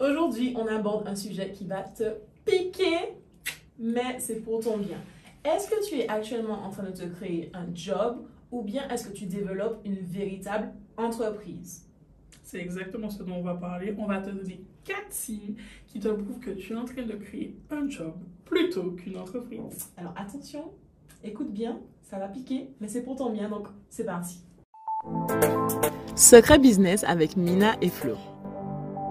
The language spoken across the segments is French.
Aujourd'hui, on aborde un sujet qui va te piquer, mais c'est pour ton bien. Est-ce que tu es actuellement en train de te créer un job ou bien est-ce que tu développes une véritable entreprise? C'est exactement ce dont on va parler. On va te donner quatre signes qui te prouvent que tu es en train de créer un job plutôt qu'une entreprise. Alors attention, écoute bien, ça va piquer, mais c'est pour ton bien, donc c'est parti. Secret Business avec Mina et Flo.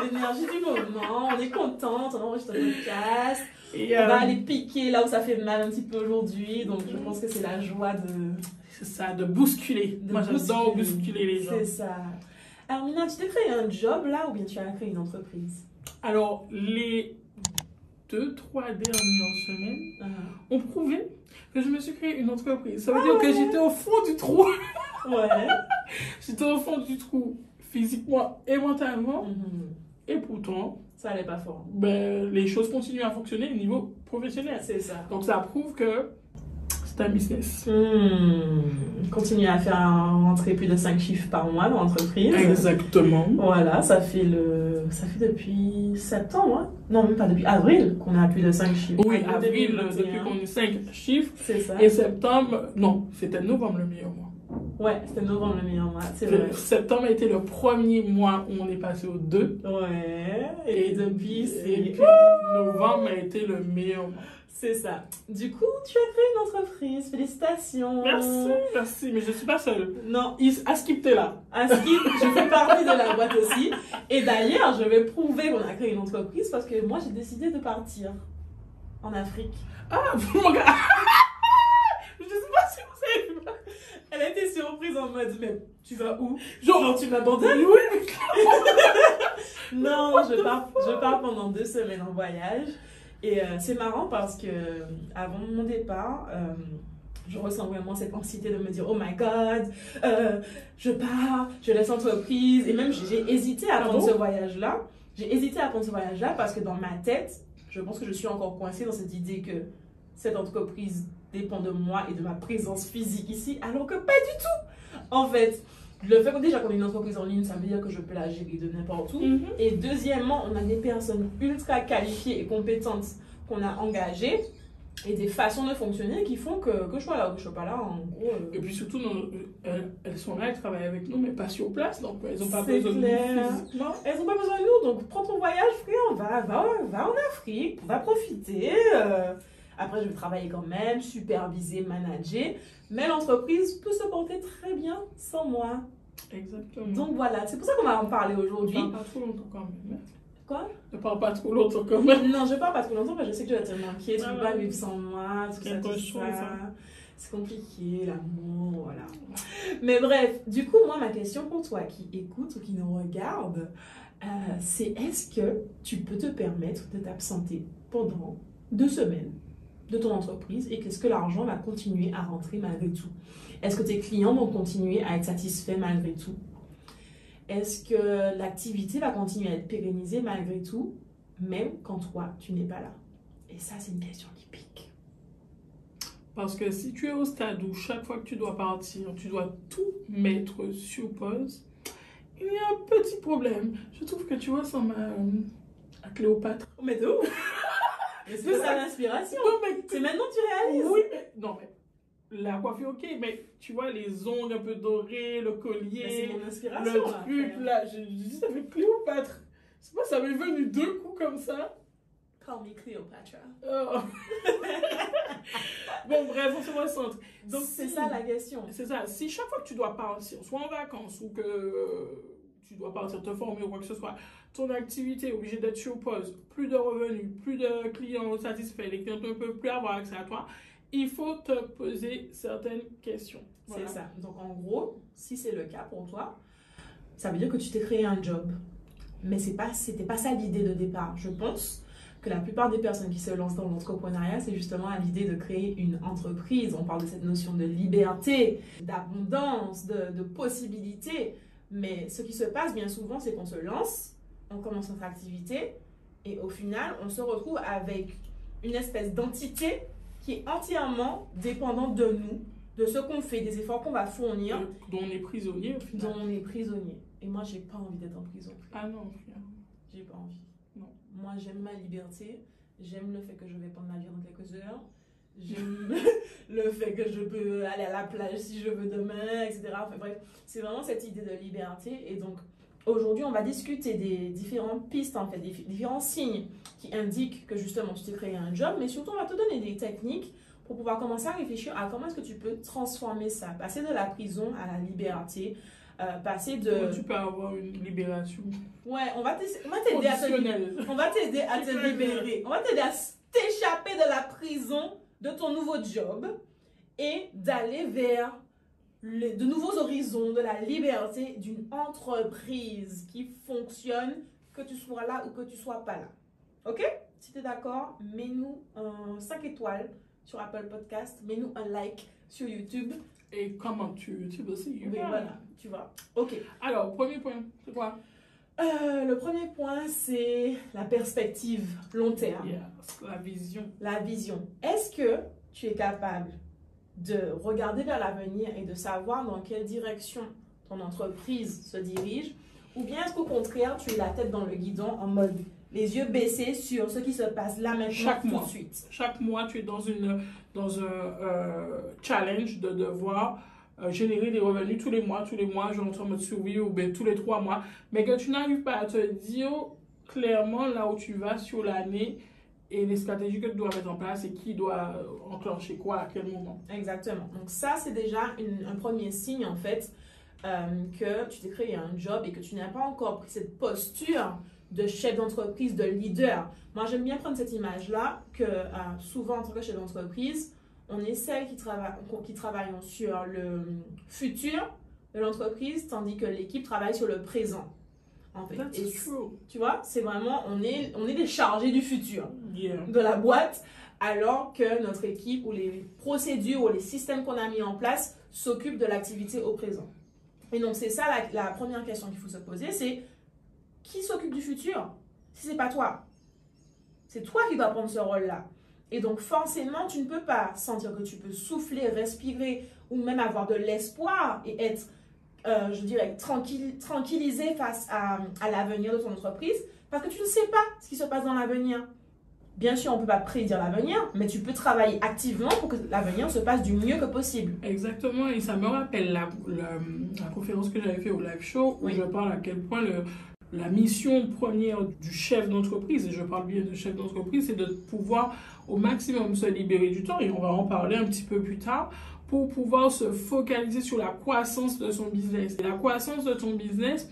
c'est l'énergie du moment, on est contente, on enregistre un podcast, on va euh, aller piquer là où ça fait mal un petit peu aujourd'hui, donc je pense que c'est la joie de... c'est ça, de bousculer. de Moi, j'adore bousculer les gens. C'est ça. Alors Mina, tu t'es créé un job là ou bien tu as créé une entreprise? Alors, les deux, trois dernières semaines Ah. ont prouvé que je me suis créé une entreprise. Ça veut dire que j'étais au fond du trou. Ouais. j'étais au fond du trou physiquement et mentalement. Mhm. Et pourtant, Ça allait pas fort. ben, les choses continuent à fonctionner au niveau professionnel. C'est ça. Donc, ça prouve que c'est un business. Hmm. Continue à faire rentrer plus de 5 chiffres par mois dans l'entreprise. Exactement. Voilà, ça fait le ça fait depuis septembre, hein non même pas depuis avril qu'on a plus de 5 chiffres. Oui, avril, 2021. depuis qu'on est 5 chiffres. C'est ça. Et septembre, non, c'était novembre le meilleur mois. Ouais, c'était novembre le meilleur mois, c'est vrai. Septembre a été le premier mois où on est passé au 2. Ouais. Et, depuis Et c'est puis, novembre a été le meilleur mois. c'est ça. Du coup, tu as créé une entreprise. Félicitations. Merci, merci, mais je suis pas seule. Non, Is- Askip, t'es là. À Skip, je fais partie de la boîte aussi. Et d'ailleurs, je vais prouver qu'on a créé une entreprise parce que moi, j'ai décidé de partir en Afrique. Ah, mon gars. Elle a été surprise en mode, mais tu vas où? Genre, Genre, tu m'abandonnes? oui, mais Non, je pars, je pars pendant deux semaines en voyage. Et euh, c'est marrant parce que euh, avant mon départ, euh, je ressens vraiment cette anxiété de me dire Oh my god, euh, je pars, je laisse l'entreprise. Et même j'ai hésité à Ah prendre bon? ce voyage-là. J'ai hésité à prendre ce voyage-là parce que dans ma tête, je pense que je suis encore coincée dans cette idée que cette entreprise dépend de moi et de ma présence physique ici, alors que pas du tout. En fait, le fait que déjà qu'on ait une entreprise en ligne, ça veut dire que je peux la gérer de n'importe où. Mhm. Et deuxièmement, on a des personnes ultra qualifiées et compétentes qu'on a engagées et des façons de fonctionner qui font que, que je sois là ou que je sois pas là, en gros. euh, Et puis surtout, euh, elles, elles sont là, elles travaillent avec nous, mais pas sur place, donc elles n'ont pas besoin clair. de nous physiquement. elles n'ont pas besoin de nous, donc prends ton voyage, frère, va, va, va en Afrique, va profiter. euh. Après, je vais travailler quand même, superviser, manager. Mais l'entreprise peut se porter très bien sans moi. Exactement. Donc voilà, c'est pour ça qu'on va en parler ne aujourd'hui. parle pas trop longtemps quand même. hein. Quoi? Ne parle pas trop longtemps quand même. Non, je parle pas trop longtemps parce que je sais que tu vas te manquer, tu Ah peux pas vivre sans moi, tout ça, tout ça. ça. C'est compliqué, l'amour, voilà. Mais bref, du coup, moi, ma question pour toi qui écoute ou qui nous regarde, euh, c'est est-ce que tu peux te permettre de t'absenter pendant deux semaines? De ton entreprise et qu'est-ce que l'argent va continuer à rentrer malgré tout Est-ce que tes clients vont continuer à être satisfaits malgré tout? Est-ce que l'activité va continuer à être pérennisée malgré tout, même quand toi, tu n'es pas là? Et ça, c'est une question qui pique. Parce que si tu es au stade où chaque fois que tu dois partir, tu dois tout mettre sur pause, il y a un petit problème. Je trouve que tu ressembles à, euh, à Cléopâtre. Mais de où Mais c'est C'est maintenant que tu réalises Oui, mais non, mais la coiffure, ok, mais tu vois les ongles un peu dorés, le collier, mon le là, truc frère. là, je, je dis ça fait Cléopâtre. C'est pas, ça m'est venu deux coups comme ça. Call me Cléopâtre. Oh. bon, bref, on se recentre. Donc, c'est si- ça la question. C'est ça. Si chaque fois que tu dois partir, soit en vacances ou que euh, tu dois partir te former ou quoi que ce soit, ton activité est obligée d'être sur pause, plus de revenus, plus de clients satisfaits, les clients ne peuvent plus avoir accès à toi, il faut te poser certaines questions. C'est ça. Donc en gros, si c'est le cas pour toi, ça veut dire que tu t'es créé un job. Mais c'est pas, c'était pas ça l'idée de départ. Je pense que la plupart des personnes qui se lancent dans l'entrepreneuriat, c'est justement à l'idée de créer une entreprise. On parle de cette notion de liberté, d'abondance, de, de possibilité. Mais ce qui se passe bien souvent, c'est qu'on se lance, on commence notre activité, et au final, on se retrouve avec une espèce d'entité qui est entièrement dépendante de nous, de ce qu'on fait, des efforts qu'on va fournir. Dont on est prisonnier au final. Dont on est prisonnier. Et moi, j'ai pas envie d'être en prison. Ah non, J'ai pas envie. Non. Moi, j'aime ma liberté. J'aime le fait que je vais prendre l'avion dans quelques heures. Le fait que je peux aller à la plage si je veux demain, etc. Enfin bref, c'est vraiment cette idée de liberté. Et donc, aujourd'hui, on va discuter des différentes pistes, en fait, des différents signes qui indiquent que justement tu t'es créé un job. Mais surtout, on va te donner des techniques pour pouvoir commencer à réfléchir à comment est-ce que tu peux transformer ça, passer de la prison à la liberté, euh, passer de... Comment tu peux avoir une libération Ouais, on va t'aider à te, on va t'aider à te libérer. On va t'aider à t'échapper de la prison de ton nouveau job et d'aller vers de nouveaux horizons, de la liberté d'une entreprise qui fonctionne, que tu sois là ou que tu sois pas là. Ok? Si tu es d'accord, mets-nous un 5 étoiles sur Apple Podcast, mets-nous un like sur YouTube. Et comment tu YouTube aussi. Oui, voilà, tu vois. Ok. Alors, premier point, c'est quoi? Euh, le premier point, c'est la perspective long terme. Yes, la vision. La vision. Est-ce que tu es capable de regarder vers l'avenir et de savoir dans quelle direction ton entreprise se dirige? Ou bien est-ce qu'au contraire, tu es la tête dans le guidon en mode les yeux baissés sur ce qui se passe là maintenant Chaque tout mois. de suite? Chaque mois, tu es dans, une, dans un euh, challenge de devoir euh, générer des revenus tous les mois, tous les mois, je rentre en mode survie ou bien tous les trois mois, mais que tu n'arrives pas à te dire clairement là où tu vas sur l'année et les stratégies que tu dois mettre en place et qui doit euh, enclencher quoi à quel moment. Exactement. Donc ça, c'est déjà un premier signe en fait euh, que tu t'es créé un job et que tu n'as pas encore pris cette posture de chef d'entreprise, de leader. Moi, j'aime bien prendre cette image-là que souvent en tant que chef d'entreprise, on est celle qui, travaille, qui travaillons sur le futur de l'entreprise, tandis que l'équipe travaille sur le présent. En fait. That's Et true. tu vois, c'est vraiment, on est, on est des chargés du futur Yeah. de la boîte, alors que notre équipe ou les procédures ou les systèmes qu'on a mis en place s'occupent de l'activité au présent. Et donc, c'est ça la, la première question qu'il faut se poser, c'est qui s'occupe du futur? Si c'est pas toi C'est toi qui dois prendre ce rôle-là. Et donc, forcément, tu ne peux pas sentir que tu peux souffler, respirer ou même avoir de l'espoir et être, euh, je dirais, tranquille, tranquillisé face à, à l'avenir de ton entreprise parce que tu ne sais pas ce qui se passe dans l'avenir. Bien sûr, on ne peut pas prédire l'avenir, mais tu peux travailler activement pour que l'avenir se passe du mieux que possible. Exactement, et ça me rappelle la, la, la conférence que j'avais fait au live show où Oui. je parle à quel point le, la mission première du chef d'entreprise, et je parle bien de chef d'entreprise, c'est de pouvoir au maximum se libérer du temps, et on va en parler un petit peu plus tard, pour pouvoir se focaliser sur la croissance de son business. Et la croissance de ton business,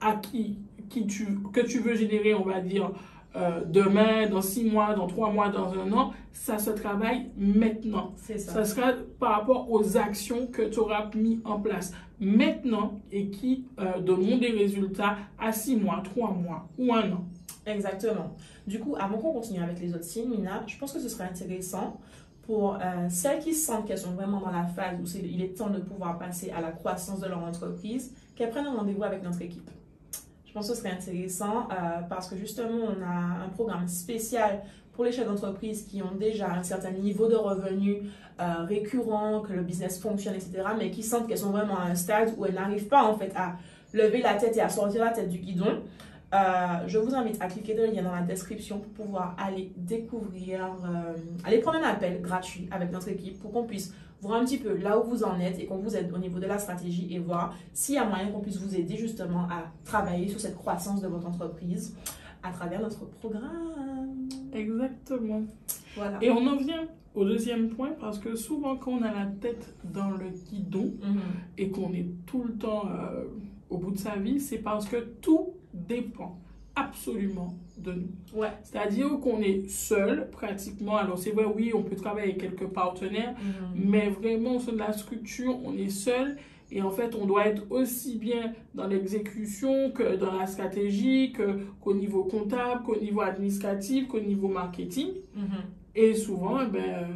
à qui, qui tu, que tu veux générer, on va dire, euh, demain, dans six mois, dans trois mois, dans un an, ça se travaille maintenant. C'est Ça sera par rapport aux actions que tu auras mis en place maintenant et qui euh, donneront des résultats à six mois, trois mois ou un an. Exactement. Du coup, avant qu'on continue avec les autres signes, Mina, je pense que ce serait intéressant pour euh, celles qui sentent qu'elles sont vraiment dans la phase où il est temps de pouvoir passer à la croissance de leur entreprise, qu'elles prennent un rendez-vous avec notre équipe. Je pense que ce serait intéressant euh, parce que justement, on a un programme spécial pour les chefs d'entreprise qui ont déjà un certain niveau de revenus euh, récurrent, que le business fonctionne, etc., mais qui sentent qu'elles sont vraiment à un stade où elles n'arrivent pas en fait à lever la tête et à sortir la tête du guidon. Euh, je vous invite à cliquer dans le lien dans la description pour pouvoir aller découvrir, euh, aller prendre un appel gratuit avec notre équipe pour qu'on puisse voir un petit peu là où vous en êtes et qu'on vous aide au niveau de la stratégie et voir s'il y a moyen qu'on puisse vous aider justement à travailler sur cette croissance de votre entreprise à travers notre programme. Exactement. Voilà. Et on en vient au deuxième point parce que souvent quand on a la tête dans le guidon Mhm. et qu'on est tout le temps euh, au bout de sa vie, c'est parce que tout dépend absolument de nous. Ouais. C'est-à-dire qu'on est seul pratiquement. Alors c'est vrai, oui, on peut travailler avec quelques partenaires, Mhm. mais vraiment au sein de la structure, on est seul. Et en fait, on doit être aussi bien dans l'exécution que dans la stratégie, qu'au niveau comptable, qu'au niveau administratif, qu'au niveau marketing. Mhm. Et souvent, eh ben, euh,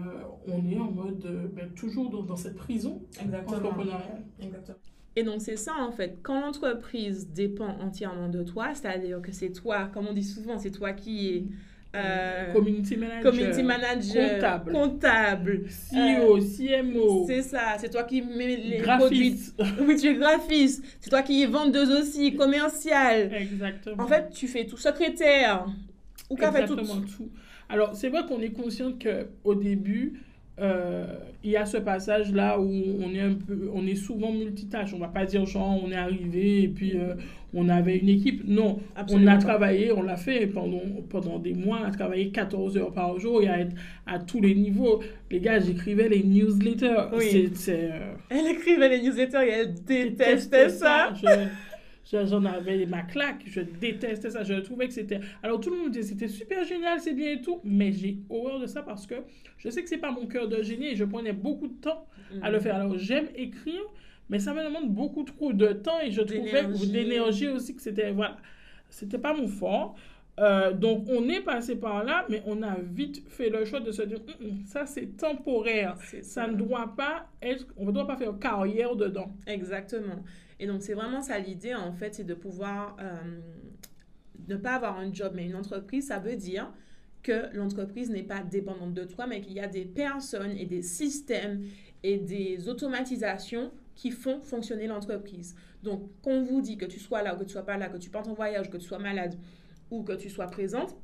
on est en mode euh, ben, toujours dans, dans cette prison entrepreneuriale. Exactement. Et donc c'est ça en fait, quand l'entreprise dépend entièrement de toi, c'est-à-dire que c'est toi, comme on dit souvent, c'est toi qui est euh, Community manager, community manager, comptable. comptable, CEO, CMO, c'est ça, c'est toi qui mets les produits, graphiste. oui tu es graphiste, c'est toi qui es vendeuse aussi, commerciale, Exactement. en fait tu fais tout, secrétaire, ou qu'a fait tout. Exactement tout. Alors, c'est vrai qu'on est conscient qu'au début, euh, il y a ce passage-là où on est, un peu, on est souvent multitâche. On va pas dire, genre, on est arrivé et puis euh, on avait une équipe. Non, Absolument on a pas. travaillé, on l'a fait pendant, pendant des mois, on a travaillé 14 heures par jour et à, être à tous les niveaux. Les gars, j'écrivais les newsletters. Oui. Euh, Elle écrivait les newsletters et elle détestait ça. Je- J'en avais ma claque, je détestais ça, je trouvais que c'était... Alors tout le monde me disait c'était super génial, c'est bien et tout, mais j'ai horreur de ça parce que je sais que c'est pas mon cœur de génie et je prenais beaucoup de temps à Mm. le faire. Alors j'aime écrire, mais ça me demande beaucoup trop de temps et je trouvais d'énergie aussi que c'était... Voilà, c'était pas mon fort. Euh, donc on est passé par là, mais on a vite fait le choix de se dire, Hum, hum, ça c'est temporaire. Ça ne doit pas être, on ne doit pas faire carrière dedans. Exactement. Et donc, c'est vraiment ça l'idée, en fait, c'est de pouvoir euh, ne pas avoir un job, mais une entreprise, ça veut dire que l'entreprise n'est pas dépendante de toi, mais qu'il y a des personnes et des systèmes et des automatisations qui font fonctionner l'entreprise. Donc, qu'on vous dit que tu sois là ou que tu sois pas là, que tu partes en voyage, que tu sois malade ou que tu sois présente,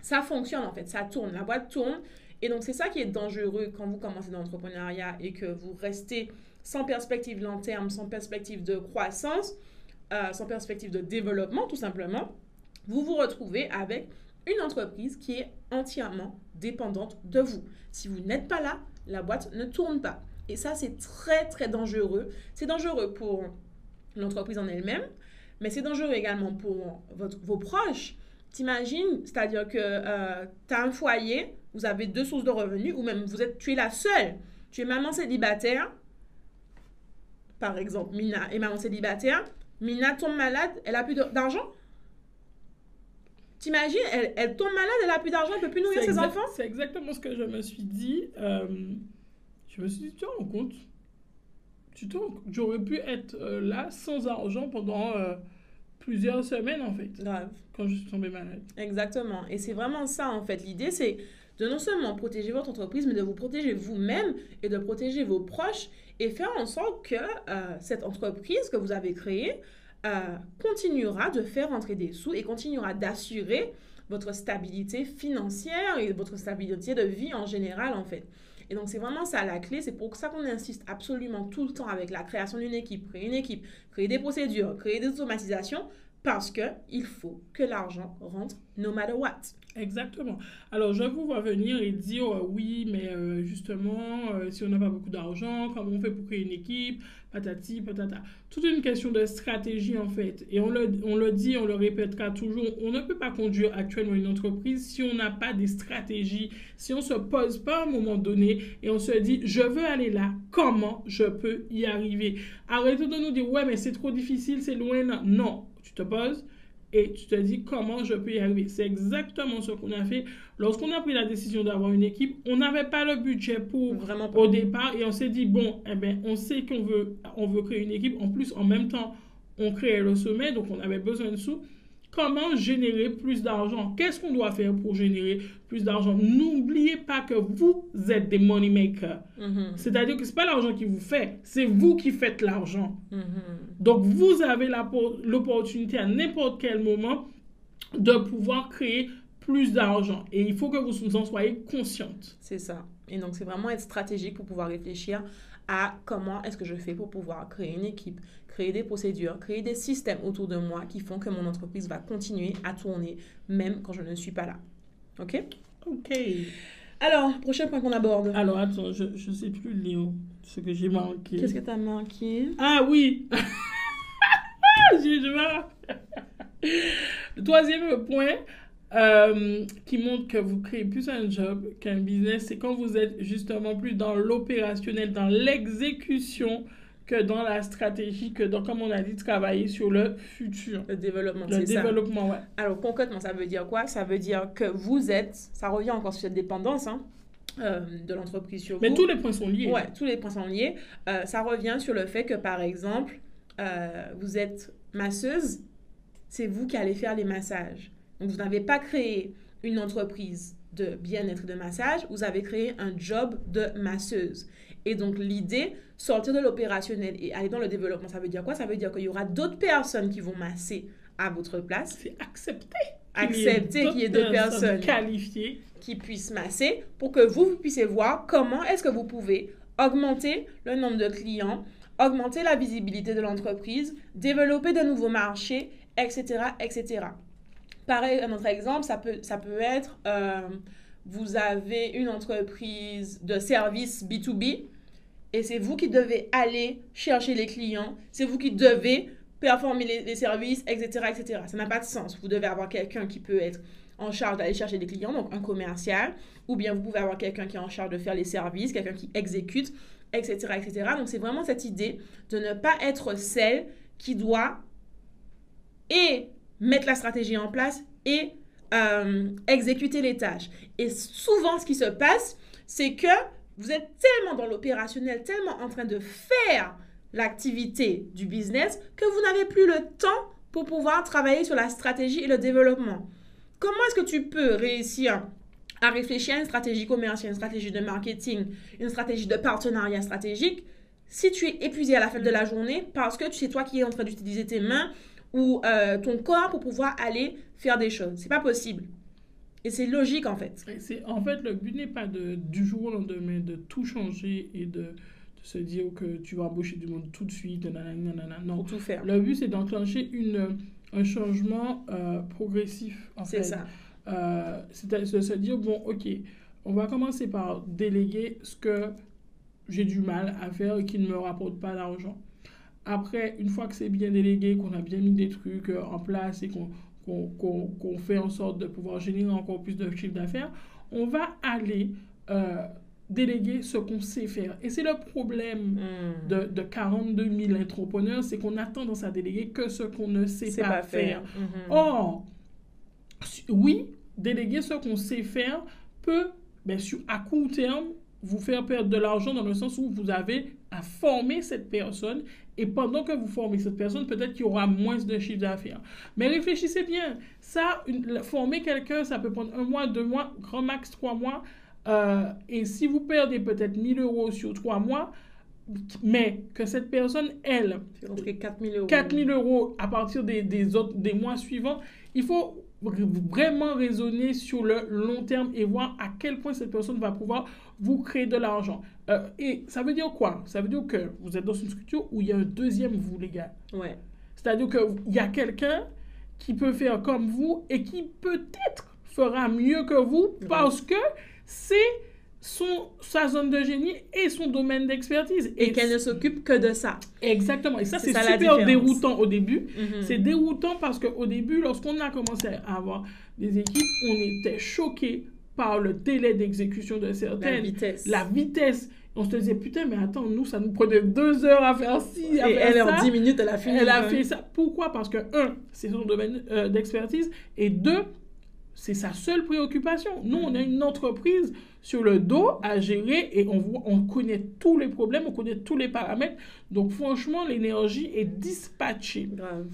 ça fonctionne en fait, ça tourne, la boîte tourne. Et donc, c'est ça qui est dangereux quand vous commencez dans l'entrepreneuriat et que vous restez sans perspective long terme, sans perspective de croissance, euh, sans perspective de développement tout simplement, vous vous retrouvez avec une entreprise qui est entièrement dépendante de vous. Si vous n'êtes pas là, la boîte ne tourne pas. Et ça, c'est très, très dangereux. C'est dangereux pour l'entreprise en elle-même, mais c'est dangereux également pour vos proches. T'imagines, c'est-à-dire que tu as un foyer, vous avez deux sources de revenus, ou même vous êtes, tu es la seule. Tu es maman célibataire, par exemple, Mina est maman célibataire. Mina tombe malade, elle a plus d'argent. T'imagines, elle, elle tombe malade, elle a plus d'argent, elle peut plus nourrir ses enfants. C'est exactement ce que je me suis dit. Euh, je me suis dit, tu te rends compte tu te rends compte J'aurais pu être euh, là sans argent pendant euh, plusieurs semaines, en fait, Grave. quand je suis tombée malade. Exactement. Et c'est vraiment ça, en fait. L'idée, c'est de non seulement protéger votre entreprise, mais de vous protéger vous-même et de protéger vos proches et faire en sorte que euh, cette entreprise que vous avez créée euh, continuera de faire entrer des sous et continuera d'assurer votre stabilité financière et votre stabilité de vie en général, en fait. Et donc, c'est vraiment ça la clé. C'est pour ça qu'on insiste absolument tout le temps avec la création d'une équipe, créer une équipe, créer des procédures, créer des automatisations, parce que il faut que l'argent rentre no matter what. Exactement. Alors, je vous vois venir et dire euh, oui, mais euh, justement, euh, si on n'a pas beaucoup d'argent, comment on fait pour créer une équipe Patati, patata. Toute une question de stratégie, en fait. Et on le, on le dit, on le répétera toujours, on ne peut pas conduire actuellement une entreprise si on n'a pas des stratégies, si on ne se pose pas à un moment donné et on se dit, je veux aller là, comment je peux y arriver? Arrêtez de nous dire, ouais, mais c'est trop difficile, c'est loin. Non, tu te poses et tu te dis comment je peux y arriver? C'est exactement ce qu'on a fait. Lorsqu'on a pris la décision d'avoir une équipe, on n'avait pas le budget pour Vraiment au départ et on s'est dit bon, eh ben, on sait qu'on veut, on veut créer une équipe. En plus, en même temps, on crée le sommet, donc on avait besoin de sous. Comment générer plus d'argent? Qu'est-ce qu'on doit faire pour générer plus d'argent? N'oubliez pas que vous êtes des money makers. Mhm, C'est-à-dire que ce n'est pas l'argent qui vous fait, c'est vous qui faites l'argent. mhm. Donc, vous avez l'opportunité à n'importe quel moment de pouvoir créer plus d'argent. Et il faut que vous en soyez consciente. C'est ça. Et donc, c'est vraiment être stratégique pour pouvoir réfléchir à comment est-ce que je fais pour pouvoir créer une équipe, créer des procédures, créer des systèmes autour de moi qui font que mon entreprise va continuer à tourner même quand je ne suis pas là. OK? Ok. Alors, prochain point qu'on aborde. Alors, attends, je ne sais plus, Léo, ce que j'ai manqué. Qu'est-ce que tu as manqué? Ah oui J'ai. Le troisième point euh, qui montre que vous créez plus un job qu'un business, c'est quand vous êtes justement plus dans l'opérationnel, dans l'exécution que dans la stratégie, que dans, comme on a dit, travailler sur le futur. Le développement, Le c'est ça. développement, ouais. Alors concrètement, ça veut dire quoi? Ça veut dire que vous êtes, ça revient encore sur cette dépendance hein, euh, de l'entreprise sur Mais vous. tous les points sont liés. Ouais, tous les points sont liés. Euh, ça revient sur le fait que, par exemple, euh, vous êtes masseuse, c'est vous qui allez faire les massages. Donc, vous n'avez pas créé une entreprise de bien-être et de massage, vous avez créé un job de masseuse. Et donc, l'idée, sortir de l'opérationnel et aller dans le développement, ça veut dire quoi? Ça veut dire qu'il y aura d'autres personnes qui vont masser à votre place, C'est accepter. accepter qu'il y ait deux personnes qualifiées. qui puissent masser pour que vous, vous puissiez voir comment est-ce que vous pouvez augmenter le nombre de clients, augmenter la visibilité de l'entreprise, développer de nouveaux marchés, etc., etc. Pareil, un autre exemple, ça peut, ça peut être, euh, vous avez une entreprise de service B2B et c'est vous qui devez aller chercher les clients, c'est vous qui devez performer les, les services, etc., etc. Ça n'a pas de sens. Vous devez avoir quelqu'un qui peut être en charge d'aller chercher des clients, donc un commercial, ou bien vous pouvez avoir quelqu'un qui est en charge de faire les services, quelqu'un qui exécute, etc., etc. Donc c'est vraiment cette idée de ne pas être celle qui doit et mettre la stratégie en place et euh, exécuter les tâches. Et souvent, ce qui se passe, c'est que vous êtes tellement dans l'opérationnel, tellement en train de faire l'activité du business que vous n'avez plus le temps pour pouvoir travailler sur la stratégie et le développement. Comment est-ce que tu peux réussir à réfléchir à une stratégie commerciale, une stratégie de marketing, une stratégie de partenariat stratégique si tu es épuisé à la fin de la journée parce que c'est toi qui es en train d'utiliser tes mains ou euh, ton corps pour pouvoir aller faire des choses. C'est pas possible. Et c'est logique en fait. Et En fait, le but n'est pas de, du jour au lendemain de tout changer et de, de se dire que tu vas embaucher du monde tout de suite. nanana, nanana. Non. Pour tout faire. Le but, c'est d'enclencher une, un changement euh, progressif. en C'est ça. Euh, c'est de se dire, bon, ok, on va commencer par déléguer ce que j'ai du mal à faire et qui ne me rapporte pas d'argent. Après, une fois que c'est bien délégué, qu'on a bien mis des trucs euh, en place et qu'on fait en sorte de pouvoir générer encore plus de chiffre d'affaires, on va aller euh, déléguer ce qu'on sait faire. Et c'est le problème Hmm. de, de 42 000 entrepreneurs, c'est qu'on a tendance à déléguer que ce qu'on ne sait pas, pas faire. faire. Mhm. Or, oui, déléguer ce qu'on sait faire peut, bien sûr, à court terme, vous faire perdre de l'argent dans le sens où vous avez à former cette personne et pendant que vous formez cette personne, peut-être qu'il y aura moins de chiffre d'affaires. Mais réfléchissez bien, ça, une- former quelqu'un, ça peut prendre un mois, deux mois, grand max trois mois. Euh, et si vous perdez peut-être 1000 euros sur trois mois, mais que cette personne, elle, Fait rentrer 4000 euros. 4000 euros à partir des, des, autres, des mois suivants, il faut vraiment raisonner sur le long terme et voir à quel point cette personne va pouvoir vous créer de l'argent. Euh, et ça veut dire quoi? Ça veut dire que vous êtes dans une structure où il y a un deuxième vous, les gars. Ouais. C'est-à-dire qu'il y a quelqu'un qui peut faire comme vous et qui peut-être fera mieux que vous parce que c'est son, sa zone de génie et son domaine d'expertise. Et qu'elle ne s'occupe que de ça. Exactement. Et ça, C'est super déroutant au début. Mhm. C'est déroutant parce qu'au début, lorsqu'on a commencé à avoir des équipes, on était choqués par le délai d'exécution de La certaines, vitesse. la vitesse. On se disait, putain, mais attends, nous, ça nous prenait deux heures à faire ci, à Et faire elle, ça. en 10 minutes, elle a fini. Elle a fait ça. Pourquoi? Parce que, un, c'est son domaine euh, d'expertise. Et deux, c'est sa seule préoccupation. Nous, on a une entreprise sur le dos à gérer et on, voit, on connaît tous les problèmes, on connaît tous les paramètres. Donc, franchement, l'énergie est dispatchée. Grave.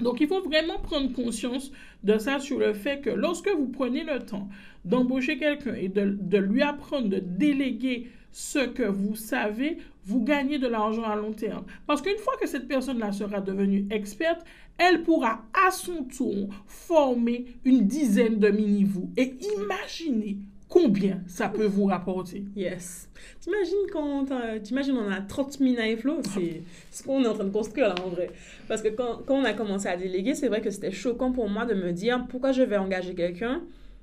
Donc, il faut vraiment prendre conscience de ça sur le fait que lorsque vous prenez le temps d'embaucher quelqu'un et de, lui apprendre, de déléguer ce que vous savez, vous gagnez de l'argent à long terme. Parce qu'une fois que cette personne-là sera devenue experte, elle pourra à son tour former une dizaine de mini-vous. Et imaginez combien ça peut vous rapporter? Yes. T'imagines quand t'imagines on a 30 000 à flow, c'est ce qu'on est en train de construire là en vrai. Parce que quand, quand on a commencé à déléguer, c'est vrai que c'était choquant pour moi de me dire pourquoi je vais engager quelqu'un,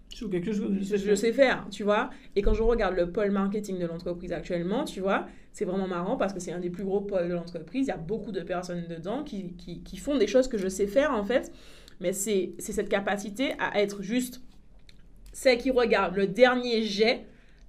Sur quelque chose que je, sais faire, tu vois? Et quand je regarde le pôle marketing de l'entreprise actuellement, tu vois, c'est vraiment marrant parce que c'est un des plus gros pôles de l'entreprise. Il y a beaucoup de personnes dedans qui, qui, qui font des choses que je sais faire en fait. mais c'est cette capacité à être juste celle qui regarde le dernier jet,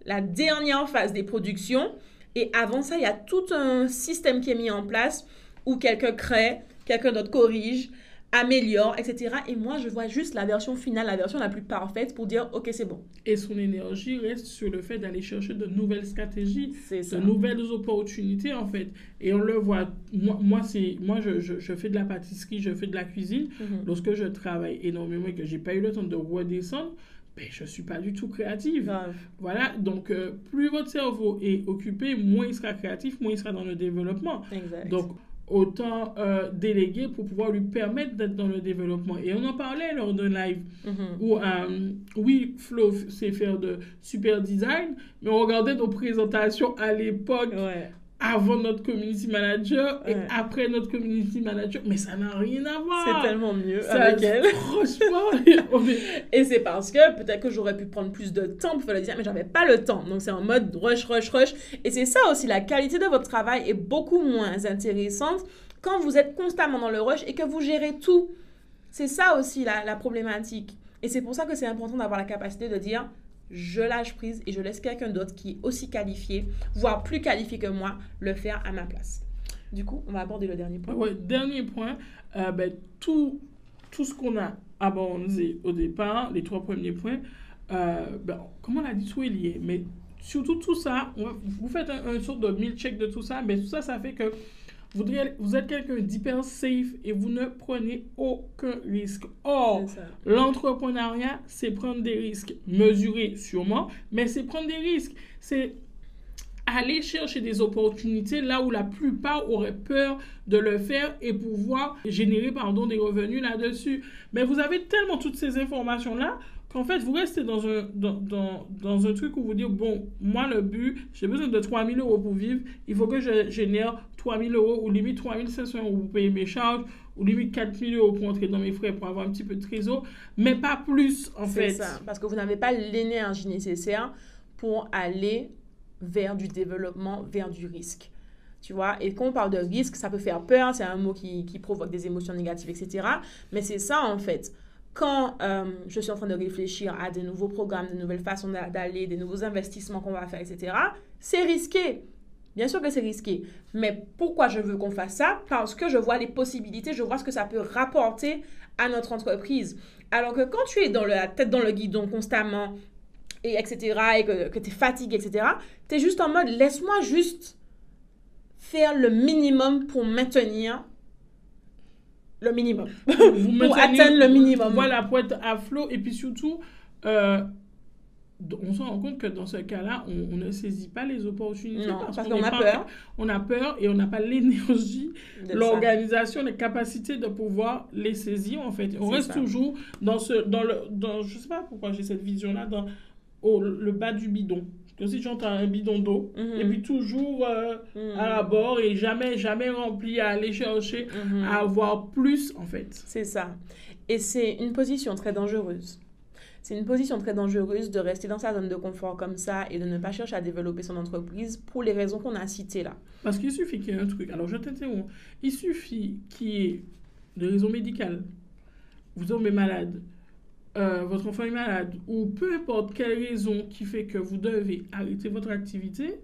la dernière phase des productions. Et avant ça, il y a tout un système qui est mis en place où quelqu'un crée, quelqu'un d'autre corrige, améliore, etc. Et moi, je vois juste la version finale, la version la plus parfaite pour dire, OK, c'est bon. Et son énergie reste sur le fait d'aller chercher de nouvelles stratégies, de nouvelles opportunités, en fait. Et on le voit, moi, moi, moi je, je, fais de la pâtisserie, je fais de la cuisine. Mhm. Lorsque je travaille énormément et que j'ai pas eu le temps de redescendre, ben, je ne suis pas du tout créative. Voilà, donc euh, plus votre cerveau est occupé, moins il sera créatif, moins il sera dans le développement. Exact. Donc, autant euh, déléguer pour pouvoir lui permettre d'être dans le développement. Et on en parlait lors d'un live mm-hmm. où, euh, oui, Flo sait faire de super design, mais on regardait nos présentations à l'époque avant notre community manager et après notre community manager. Mais ça n'a rien à voir. C'est tellement mieux avec elle. Franchement. et c'est parce que peut-être que j'aurais pu prendre plus de temps pour faire le design, mais j'avais pas le temps. Donc c'est en mode rush, rush, rush. Et c'est ça aussi, la qualité de votre travail est beaucoup moins intéressante quand vous êtes constamment dans le rush et que vous gérez tout. C'est ça aussi la, la problématique. Et c'est pour ça que c'est important d'avoir la capacité de dire je lâche prise et je laisse quelqu'un d'autre qui est aussi qualifié, voire plus qualifié que moi, le faire à ma place. Du coup, on va aborder le dernier point. Oui, dernier point, euh, ben, tout, tout ce qu'on a abordé au départ, les trois premiers points, euh, ben, comme on l'a dit, tout est lié. Mais surtout tout ça, vous faites un, un sorte de mille check de tout ça, mais tout ça, ça fait que vous, vous êtes quelqu'un d'hyper safe et vous ne prenez aucun risque. Or, l'entrepreneuriat, c'est prendre des risques. Mesurer sûrement, mais c'est prendre des risques. C'est aller chercher des opportunités là où la plupart auraient peur de le faire et pouvoir générer pardon, des revenus là-dessus. Mais vous avez tellement toutes ces informations-là qu'en fait, vous restez dans un, dans, dans, dans, un truc où vous dites, bon, moi, le but, j'ai besoin de 3 000 euros pour vivre, il faut que je génère 3 000 euros ou limite 3 500 euros pour payer mes charges ou limite 4 000 euros pour entrer dans mes frais pour avoir un petit peu de trésor, mais pas plus en fait. C'est ça, parce que vous n'avez pas l'énergie nécessaire pour aller vers du développement, vers du risque. Tu vois, et quand on parle de risque, ça peut faire peur, c'est un mot qui, qui provoque des émotions négatives, etc. Mais c'est ça en fait quand euh, je suis en train de réfléchir à des nouveaux programmes, de nouvelles façons d'aller, des nouveaux investissements qu'on va faire, etc., c'est risqué. Bien sûr que c'est risqué. Mais pourquoi je veux qu'on fasse ça? Parce que je vois les possibilités, je vois ce que ça peut rapporter à notre entreprise. Alors que quand tu es dans la tête dans le guidon constamment, et etc., et que, que tu es fatigué, etc., tu es juste en mode, laisse-moi juste faire le minimum pour maintenir le minimum. pour atteindre le minimum. Voilà, pour être à flot. Et puis surtout, euh, on se rend compte que dans ce cas-là, on, ne saisit pas les opportunités. parce, qu'on a peur. On a peur et on n'a pas l'énergie, l'organisation, les capacités de pouvoir les saisir, en fait. On reste toujours dans ce... Dans le, dans, je sais pas pourquoi j'ai cette vision-là, dans au, le bas du bidon. Que si j'entends un bidon d'eau, mhm. et puis toujours euh, mhm. à la bord et jamais, jamais rempli à aller chercher, mhm. à avoir plus, en fait. C'est ça. Et c'est une position très dangereuse. C'est une position très dangereuse de rester dans sa zone de confort comme ça et de ne pas chercher à développer son entreprise pour les raisons qu'on a citées là. Parce qu'il suffit qu'il y ait un truc. Alors je t'interromps. Il suffit qu'il y ait des raisons médicales. Vous tombez malade. Euh, votre enfant est malade. Ou peu importe quelle raison qui fait que vous devez arrêter votre activité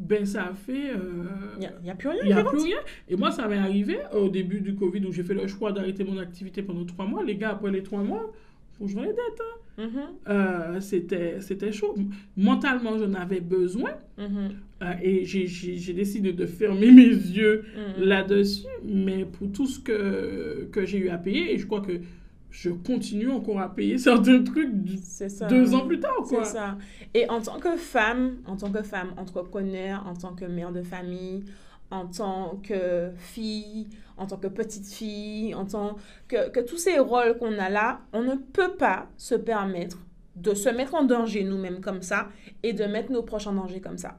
ben ça fait... Il euh, n'y a, plus rien. Il n'y a plus rien. Et moi, ça m'est arrivé au début du Covid où j'ai fait le choix d'arrêter mon activité pendant trois mois. Les gars, après les trois mois, faut que je les dettes. Hein. Mm-hmm. Euh, c'était, c'était chaud. Mentalement, j'en avais besoin. Mm-hmm. Euh, et j'ai, j'ai, décidé de fermer mes yeux mm-hmm. là-dessus. Mais pour tout ce que, que j'ai eu à payer, et je crois que je continue encore à payer certains trucs deux ans plus tard. C'est ça. Et en tant que femme, en tant que femme entrepreneur, en tant que mère de famille, en tant que fille, en tant que petite fille, en tant que, que tous ces rôles qu'on a là, on ne peut pas se permettre de se mettre en danger nous-mêmes comme ça et de mettre nos proches en danger comme ça.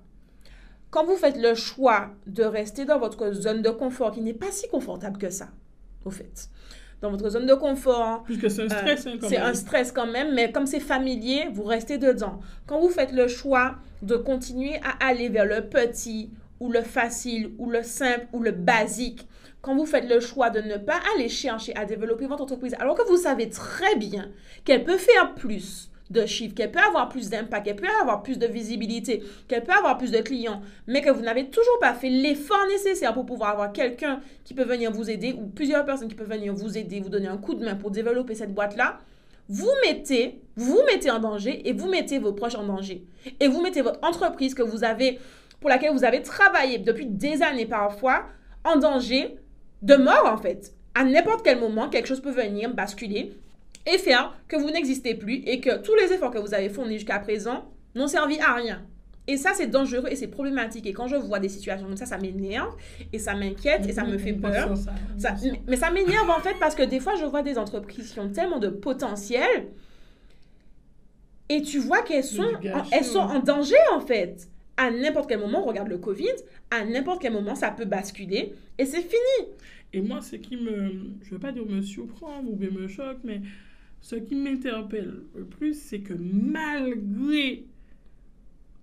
Quand vous faites le choix de rester dans votre zone de confort qui n'est pas si confortable que ça, au fait, dans votre zone de confort. Puisque c'est un stress, hein, C'est un stress quand même, mais comme c'est familier, vous restez dedans. Quand vous faites le choix de continuer à aller vers le petit ou le facile ou le simple ou le basique, quand vous faites le choix de ne pas aller chercher à développer votre entreprise, alors que vous savez très bien qu'elle peut faire plus de chiffres, qu'elle peut avoir plus d'impact, qu'elle peut avoir plus de visibilité, qu'elle peut avoir plus de clients, mais que vous n'avez toujours pas fait l'effort nécessaire pour pouvoir avoir quelqu'un qui peut venir vous aider ou plusieurs personnes qui peuvent venir vous aider, vous donner un coup de main pour développer cette boîte-là, vous mettez, vous mettez en danger et vous mettez vos proches en danger. Et vous mettez votre entreprise que vous avez, pour laquelle vous avez travaillé depuis des années parfois, en danger de mort en fait. À n'importe quel moment, quelque chose peut venir basculer et faire que vous n'existez plus et que tous les efforts que vous avez fournis jusqu'à présent n'ont servi à rien. Et ça, c'est dangereux et c'est problématique. Et quand je vois des situations comme ça, ça m'énerve et ça m'inquiète et ça me fait peur. mais ça m'énerve en fait parce que des fois, je vois des entreprises qui ont tellement de potentiel et tu vois qu'elles sont, elles sont en danger en fait. À n'importe quel moment, on regarde le Covid, à n'importe quel moment, ça peut basculer et c'est fini. Et moi, ce qui me, je ne veux pas dire me surprend ou me choque, mais ce qui m'interpelle le plus, c'est que malgré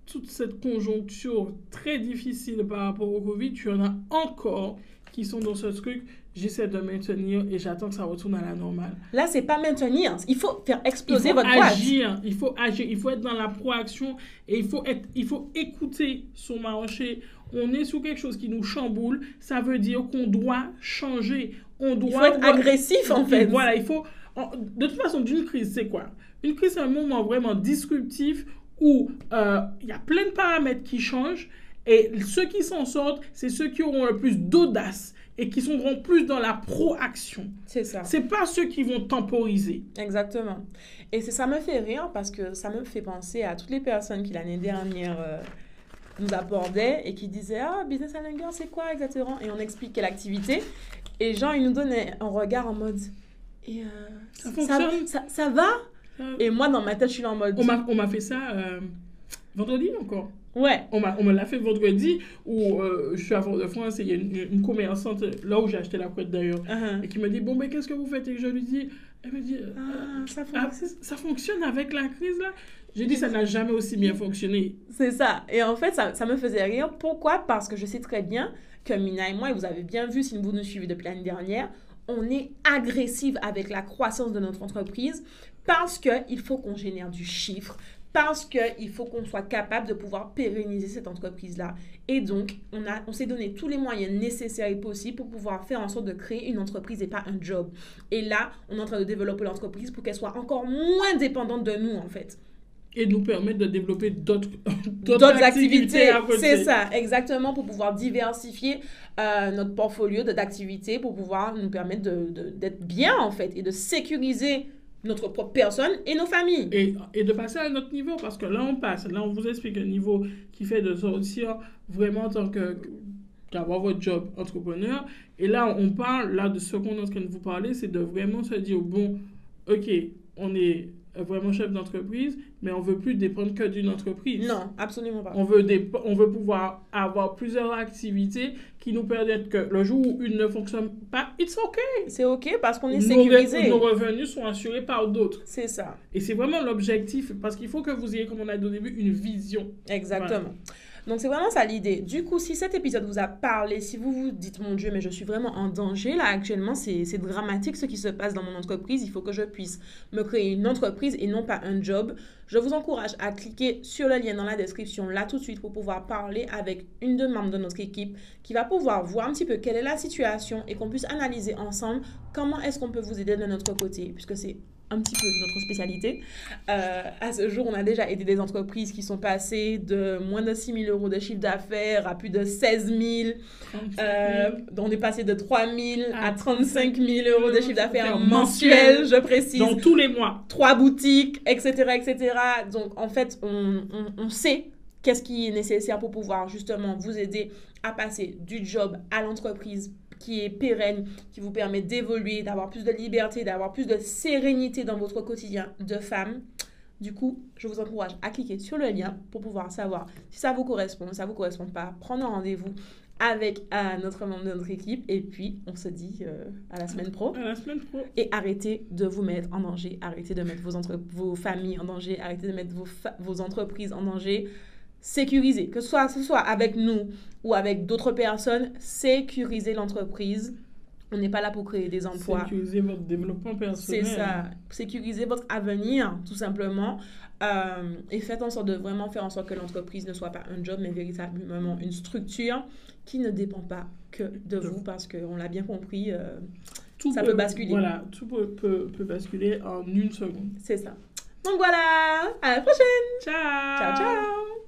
toute cette conjoncture très difficile par rapport au Covid, tu en as encore qui sont dans ce truc, j'essaie de maintenir et j'attends que ça retourne à la normale. Là, c'est pas maintenir, il faut faire exploser il faut votre agir, Il faut agir, il faut être dans la proaction et il faut, être, il faut écouter son marché. On est sous quelque chose qui nous chamboule, ça veut dire qu'on doit changer. On doit il faut être agressif en fait. Voilà, il faut de toute façon, d'une crise, c'est quoi? Une crise, c'est un moment vraiment disruptif où euh, il y a plein de paramètres qui changent et ceux qui s'en sortent, c'est ceux qui auront le plus d'audace et qui seront plus dans la proaction. C'est ça. C'est pas ceux qui vont temporiser. Exactement. Et ça me fait rire parce que ça me fait penser à toutes les personnes qui l'année dernière euh, nous abordaient et qui disaient Ah, Business Challenger, c'est quoi exactement? Et on explique quelle activité. Et Jean, il nous donnait un regard en mode et euh, ça, ça, va Et moi, dans ma tête, je suis là en mode. On m'a fait ça euh, vendredi encore. Ouais. On me l'a fait vendredi où euh, je suis à Fort-de-France et il y a une, commerçante, là où j'ai acheté la couette d'ailleurs, uh-huh. et qui me dit Bon, mais qu'est-ce que vous faites? Et je lui dis Elle me dit ah, ça, ah, ça, fonctionne avec la crise là? J'ai dit, ça n'a jamais aussi bien fonctionné. C'est ça. Et en fait, ça, ça, me faisait rire. Pourquoi? Parce que je sais très bien que Mina et moi, et vous avez bien vu si vous nous suivez depuis l'année dernière, on est agressive avec la croissance de notre entreprise parce qu'il faut qu'on génère du chiffre, parce qu'il faut qu'on soit capable de pouvoir pérenniser cette entreprise-là. Et donc, on, on s'est donné tous les moyens nécessaires et possibles pour pouvoir faire en sorte de créer une entreprise et pas un job. Et là, on est en train de développer l'entreprise pour qu'elle soit encore moins dépendante de nous, en fait et nous permettre de développer d'autres activités. C'est ça, exactement, pour pouvoir diversifier euh, notre portfolio d'activités, pour pouvoir nous permettre d'être bien, en fait, et de sécuriser notre propre personne et nos familles. Et, et, de passer à un autre niveau, parce que là, on passe, là, on vous explique un niveau qui fait de sortir vraiment en tant que d'avoir votre job entrepreneur. Et là, on parle, là, de ce qu'on est en train de vous parler, c'est de vraiment se dire, bon, ok, on est vraiment chef d'entreprise, mais on veut plus dépendre que d'une entreprise. Non, absolument pas. On veut, on veut pouvoir avoir plusieurs activités qui nous permettent que le jour où une ne fonctionne pas, it's OK. C'est OK parce qu'on est sécurisé. Nos, revenus sont assurés par d'autres. C'est ça. Et c'est vraiment l'objectif parce qu'il faut que vous ayez, comme on a dit au début, une vision. Exactement. Donc c'est vraiment ça l'idée. Du coup, si cet épisode vous a parlé, si vous vous dites mon Dieu, mais je suis vraiment en danger là actuellement, c'est dramatique ce qui se passe dans mon entreprise, il faut que je puisse me créer une entreprise et non pas un job. Je vous encourage à cliquer sur le lien dans la description là tout de suite pour pouvoir parler avec une de membres de notre équipe qui va pouvoir voir un petit peu quelle est la situation et qu'on puisse analyser ensemble comment est-ce qu'on peut vous aider de notre côté, puisque c'est un petit peu notre spécialité. Euh, à ce jour, on a déjà aidé des entreprises qui sont passées de moins de 6 000 euros de chiffre d'affaires à plus de 16 000. Euh, on est passé de 3 000 à 35 000 euros de chiffre d'affaires mensuel, je précise. Dans tous les mois. Trois boutiques, etc., etc. Donc, en fait, on, on, on sait qu'est-ce qui est nécessaire pour pouvoir justement vous aider à passer du job à l'entreprise qui est pérenne, qui vous permet d'évoluer, d'avoir plus de liberté, d'avoir plus de sérénité dans votre quotidien de femme. Du coup, je vous encourage à cliquer sur le lien pour pouvoir savoir si ça vous correspond, si ça vous correspond pas, prendre un rendez-vous avec euh, notre membre de notre équipe et puis on se dit euh, à la semaine pro. À la semaine pro. Et arrêtez de vous mettre en danger, arrêtez de mettre vos, vos familles en danger, arrêtez de mettre vos, vos entreprises en danger. Sécuriser, que ce soit, que ce soit avec nous ou avec d'autres personnes, sécuriser l'entreprise. On n'est pas là pour créer des emplois. Sécuriser votre développement personnel. C'est ça. Sécuriser votre avenir, tout simplement. Euh, et faites en sorte de vraiment faire en sorte que l'entreprise ne soit pas un job, mais véritablement une structure qui ne dépend pas que de vous, parce qu'on l'a bien compris, euh, Tout ça peut basculer. Voilà, tout peut, peut, peut basculer en une seconde. c'est ça. Donc voilà, à la prochaine. Ciao Ciao, ciao.